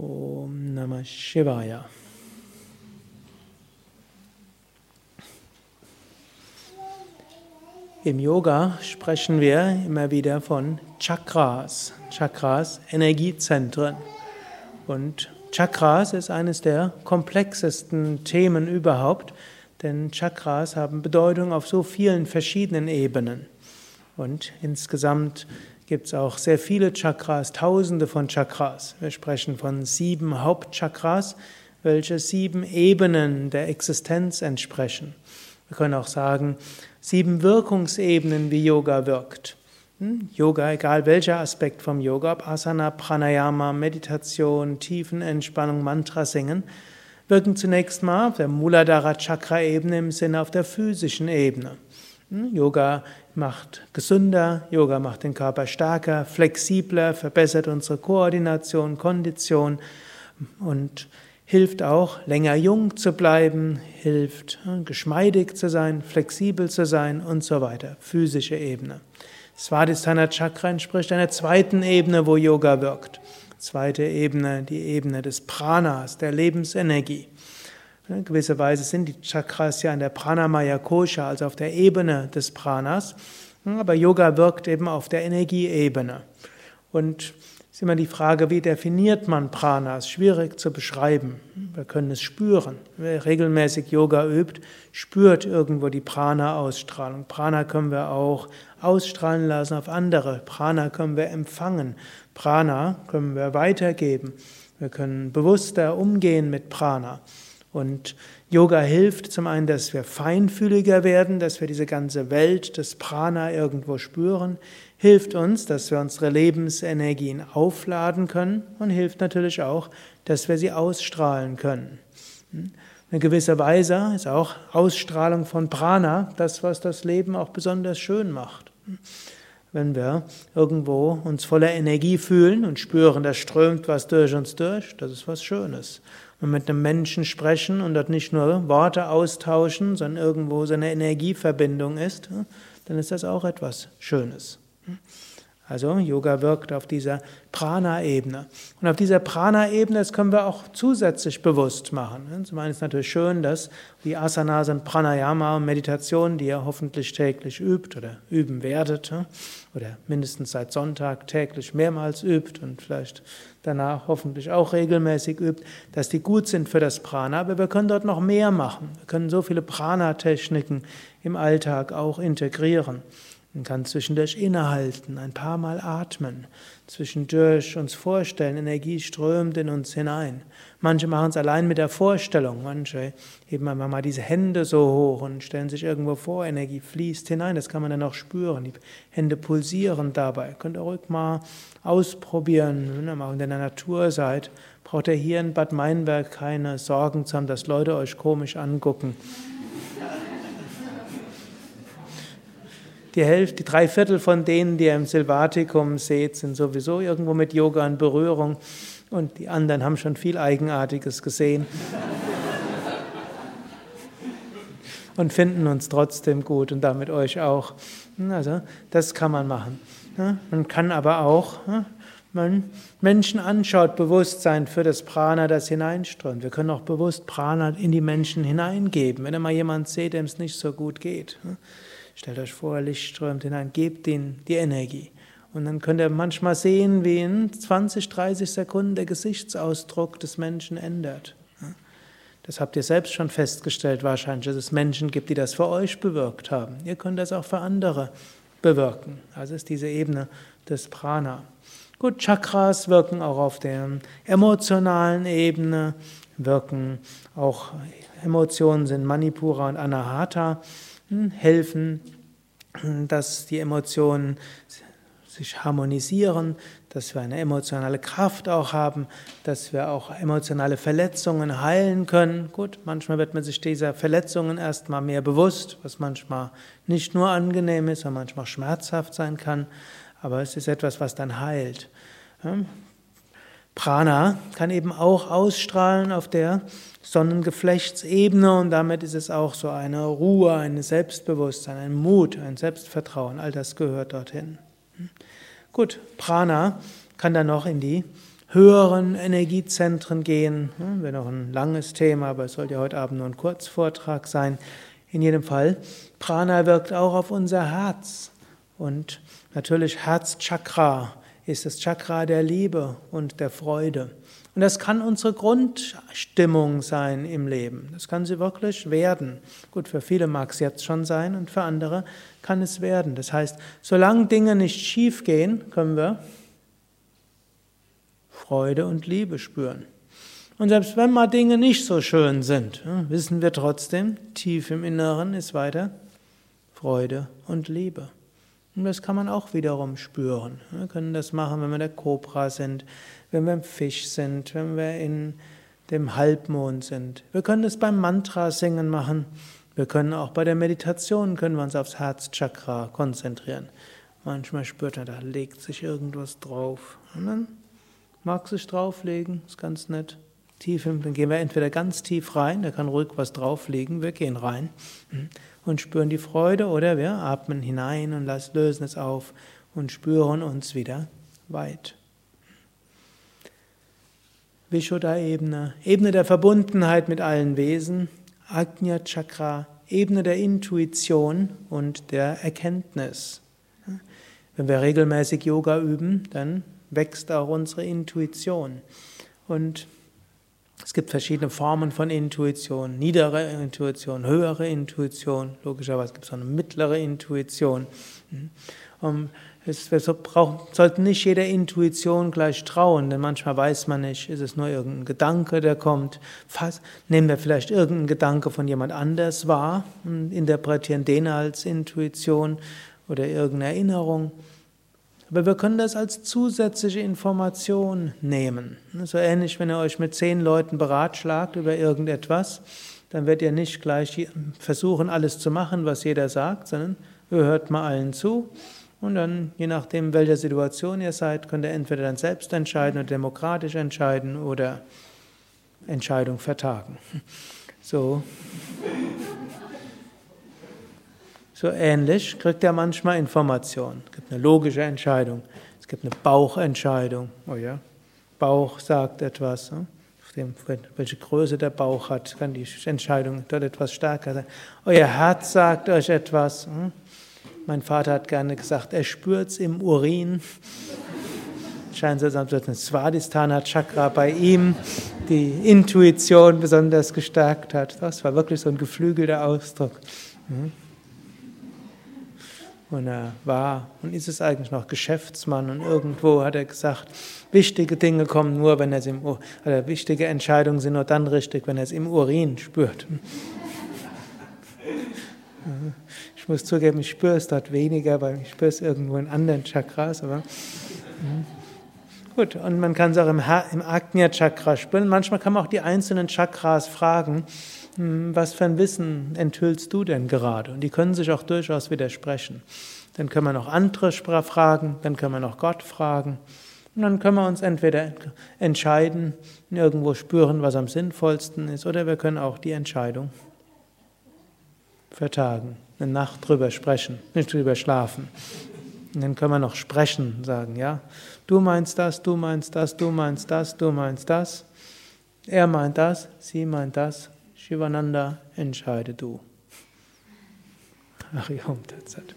Om Namah Shivaya. Im Yoga sprechen wir immer wieder von Chakras. Chakras, Energiezentren. Und Chakras ist eines der komplexesten Themen überhaupt, denn Chakras haben Bedeutung auf so vielen verschiedenen Ebenen. Und insgesamt gibt es auch sehr viele Chakras, tausende von Chakras. Wir sprechen von sieben Hauptchakras, welche sieben Ebenen der Existenz entsprechen. Wir können auch sagen, sieben Wirkungsebenen, wie Yoga wirkt. Hm? Yoga, egal welcher Aspekt vom Yoga, ob Asana, Pranayama, Meditation, Tiefenentspannung, Mantra singen, wirken zunächst mal auf der Muladhara Chakra Ebene im Sinne auf der physischen Ebene. Hm, Yoga macht gesünder, Yoga macht den Körper stärker, flexibler, verbessert unsere Koordination, Kondition und hilft auch, länger jung zu bleiben, hilft, hm, geschmeidig zu sein, flexibel zu sein und so weiter. Physische Ebene. Svadhisthana Chakra entspricht einer zweiten Ebene, wo Yoga wirkt. Zweite Ebene, die Ebene des Pranas, der Lebensenergie. In gewisser Weise sind die Chakras ja an der Pranamaya Kosha, also auf der Ebene des Pranas. Aber Yoga wirkt eben auf der Energieebene. Und es ist immer die Frage, wie definiert man Pranas? Schwierig zu beschreiben. Wir können es spüren. Wer regelmäßig Yoga übt, spürt irgendwo die Prana-Ausstrahlung. Prana können wir auch ausstrahlen lassen auf andere. Prana können wir empfangen. Prana können wir weitergeben. Wir können bewusster umgehen mit Prana. Und Yoga hilft zum einen, dass wir feinfühliger werden, dass wir diese ganze Welt des Prana irgendwo spüren, hilft uns, dass wir unsere Lebensenergien aufladen können und hilft natürlich auch, dass wir sie ausstrahlen können. In gewisser Weise ist auch Ausstrahlung von Prana das, was das Leben auch besonders schön macht. Wenn wir irgendwo uns voller Energie fühlen und spüren, da strömt was durch uns durch, das ist was Schönes und mit einem Menschen sprechen und dort nicht nur Worte austauschen, sondern irgendwo so eine Energieverbindung ist, dann ist das auch etwas Schönes. Also Yoga wirkt auf dieser Prana-Ebene. Und auf dieser Prana-Ebene, das können wir auch zusätzlich bewusst machen. Zum einen ist es natürlich schön, dass die Asanas und Pranayama und Meditation, die ihr hoffentlich täglich übt oder üben werdet, oder mindestens seit Sonntag täglich mehrmals übt und vielleicht danach hoffentlich auch regelmäßig übt, dass die gut sind für das Prana. Aber wir können dort noch mehr machen. Wir können so viele Prana-Techniken im Alltag auch integrieren. Man kann zwischendurch innehalten, ein paar Mal atmen, zwischendurch uns vorstellen, Energie strömt in uns hinein. Manche machen es allein mit der Vorstellung, manche heben einfach mal diese Hände so hoch und stellen sich irgendwo vor, Energie fließt hinein, das kann man dann auch spüren. Die Hände pulsieren dabei. Könnt ihr ruhig mal ausprobieren, wenn ihr mal in der Natur seid. Braucht ihr hier in Bad Meinberg keine Sorgen zu haben, dass Leute euch komisch angucken. Die Hälfte, die drei Viertel von denen, die ihr im Silvatikum seht, sind sowieso irgendwo mit Yoga in Berührung und die anderen haben schon viel Eigenartiges gesehen und finden uns trotzdem gut und damit euch auch. Also das kann man machen. Man kann aber auch, man Menschen anschaut, Bewusstsein für das Prana, das hineinströmt. Wir können auch bewusst Prana in die Menschen hineingeben, wenn mal jemand seht, dem es nicht so gut geht. Stellt euch vor, Licht strömt hinein, gebt ihnen die Energie. Und dann könnt ihr manchmal sehen, wie in 20, 30 Sekunden der Gesichtsausdruck des Menschen ändert. Das habt ihr selbst schon festgestellt wahrscheinlich, dass es Menschen gibt, die das für euch bewirkt haben. Ihr könnt das auch für andere bewirken. Also ist diese Ebene des Prana. Gut, Chakras wirken auch auf der emotionalen Ebene, wirken auch Emotionen sind Manipura und Anahata helfen, dass die Emotionen sich harmonisieren, dass wir eine emotionale Kraft auch haben, dass wir auch emotionale Verletzungen heilen können. Gut, manchmal wird man sich dieser Verletzungen erstmal mehr bewusst, was manchmal nicht nur angenehm ist, sondern manchmal schmerzhaft sein kann, aber es ist etwas, was dann heilt. Prana kann eben auch ausstrahlen auf der Sonnengeflechtsebene und damit ist es auch so eine Ruhe, ein Selbstbewusstsein, ein Mut, ein Selbstvertrauen, all das gehört dorthin. Gut, Prana kann dann noch in die höheren Energiezentren gehen. Ja, Wäre noch ein langes Thema, aber es soll ja heute Abend nur ein Kurzvortrag sein. In jedem Fall, Prana wirkt auch auf unser Herz. Und natürlich Herzchakra ist das Chakra der Liebe und der Freude. Und das kann unsere Grundstimmung sein im Leben. Das kann sie wirklich werden. Gut, für viele mag es jetzt schon sein und für andere kann es werden. Das heißt, solange Dinge nicht schief gehen, können wir Freude und Liebe spüren. Und selbst wenn mal Dinge nicht so schön sind, wissen wir trotzdem, tief im Inneren ist weiter Freude und Liebe. Und das kann man auch wiederum spüren. Wir können das machen, wenn wir der Kobra sind, wenn wir im Fisch sind, wenn wir in dem Halbmond sind. Wir können das beim Mantra singen machen. Wir können auch bei der Meditation können wir uns aufs Herzchakra konzentrieren. Manchmal spürt man, da legt sich irgendwas drauf. Und dann mag sich drauflegen, ist ganz nett. Tief, dann gehen wir entweder ganz tief rein, da kann ruhig was drauflegen, wir gehen rein und spüren die Freude oder wir atmen hinein und lösen es auf und spüren uns wieder weit. Vishuddha-Ebene, Ebene der Verbundenheit mit allen Wesen, Ajna Chakra, Ebene der Intuition und der Erkenntnis. Wenn wir regelmäßig Yoga üben, dann wächst auch unsere Intuition. Und es gibt verschiedene Formen von Intuition, niedere Intuition, höhere Intuition, logischerweise gibt es auch eine mittlere Intuition. Es, wir sollten nicht jeder Intuition gleich trauen, denn manchmal weiß man nicht, ist es nur irgendein Gedanke, der kommt. Nehmen wir vielleicht irgendeinen Gedanke von jemand anders wahr und interpretieren den als Intuition oder irgendeine Erinnerung. Aber wir können das als zusätzliche Information nehmen. So ähnlich, wenn ihr euch mit zehn Leuten beratschlagt über irgendetwas, dann werdet ihr nicht gleich versuchen, alles zu machen, was jeder sagt, sondern ihr hört mal allen zu und dann, je nachdem, welcher Situation ihr seid, könnt ihr entweder dann selbst entscheiden oder demokratisch entscheiden oder Entscheidung vertagen. So. So ähnlich kriegt ihr manchmal Informationen. Es gibt eine logische Entscheidung. Es gibt eine Bauchentscheidung. Oh ja. Bauch sagt etwas. Ne? welche Größe der Bauch hat, kann die Entscheidung dort etwas stärker sein. Euer Herz sagt euch etwas. Hm? Mein Vater hat gerne gesagt, er spürt es im Urin. Scheint so, als ein Svadhisthana Chakra bei ihm die Intuition besonders gestärkt hat. Das war wirklich so ein geflügelter Ausdruck. Und er war und ist es eigentlich noch Geschäftsmann und irgendwo hat er gesagt, wichtige Dinge kommen nur, wenn er es im oder wichtige Entscheidungen sind nur dann richtig, wenn er es im Urin spürt. Ich muss zugeben, ich spüre es dort weniger, weil ich spüre es irgendwo in anderen Chakras. Aber hm. gut, und man kann es auch im, im Agnya-Chakra spüren. Manchmal kann man auch die einzelnen Chakras fragen, was für ein Wissen enthüllst du denn gerade? Und die können sich auch durchaus widersprechen. Dann können wir noch andere fragen, dann können wir noch Gott fragen. Und dann können wir uns entweder entscheiden, irgendwo spüren, was am sinnvollsten ist, oder wir können auch die Entscheidung vertagen eine Nacht drüber sprechen, nicht drüber schlafen. Und dann können wir noch sprechen, sagen, ja, du meinst das, du meinst das, du meinst das, du meinst das. Er meint das, sie meint das. Shivananda, entscheide du. Ach, Tatsat.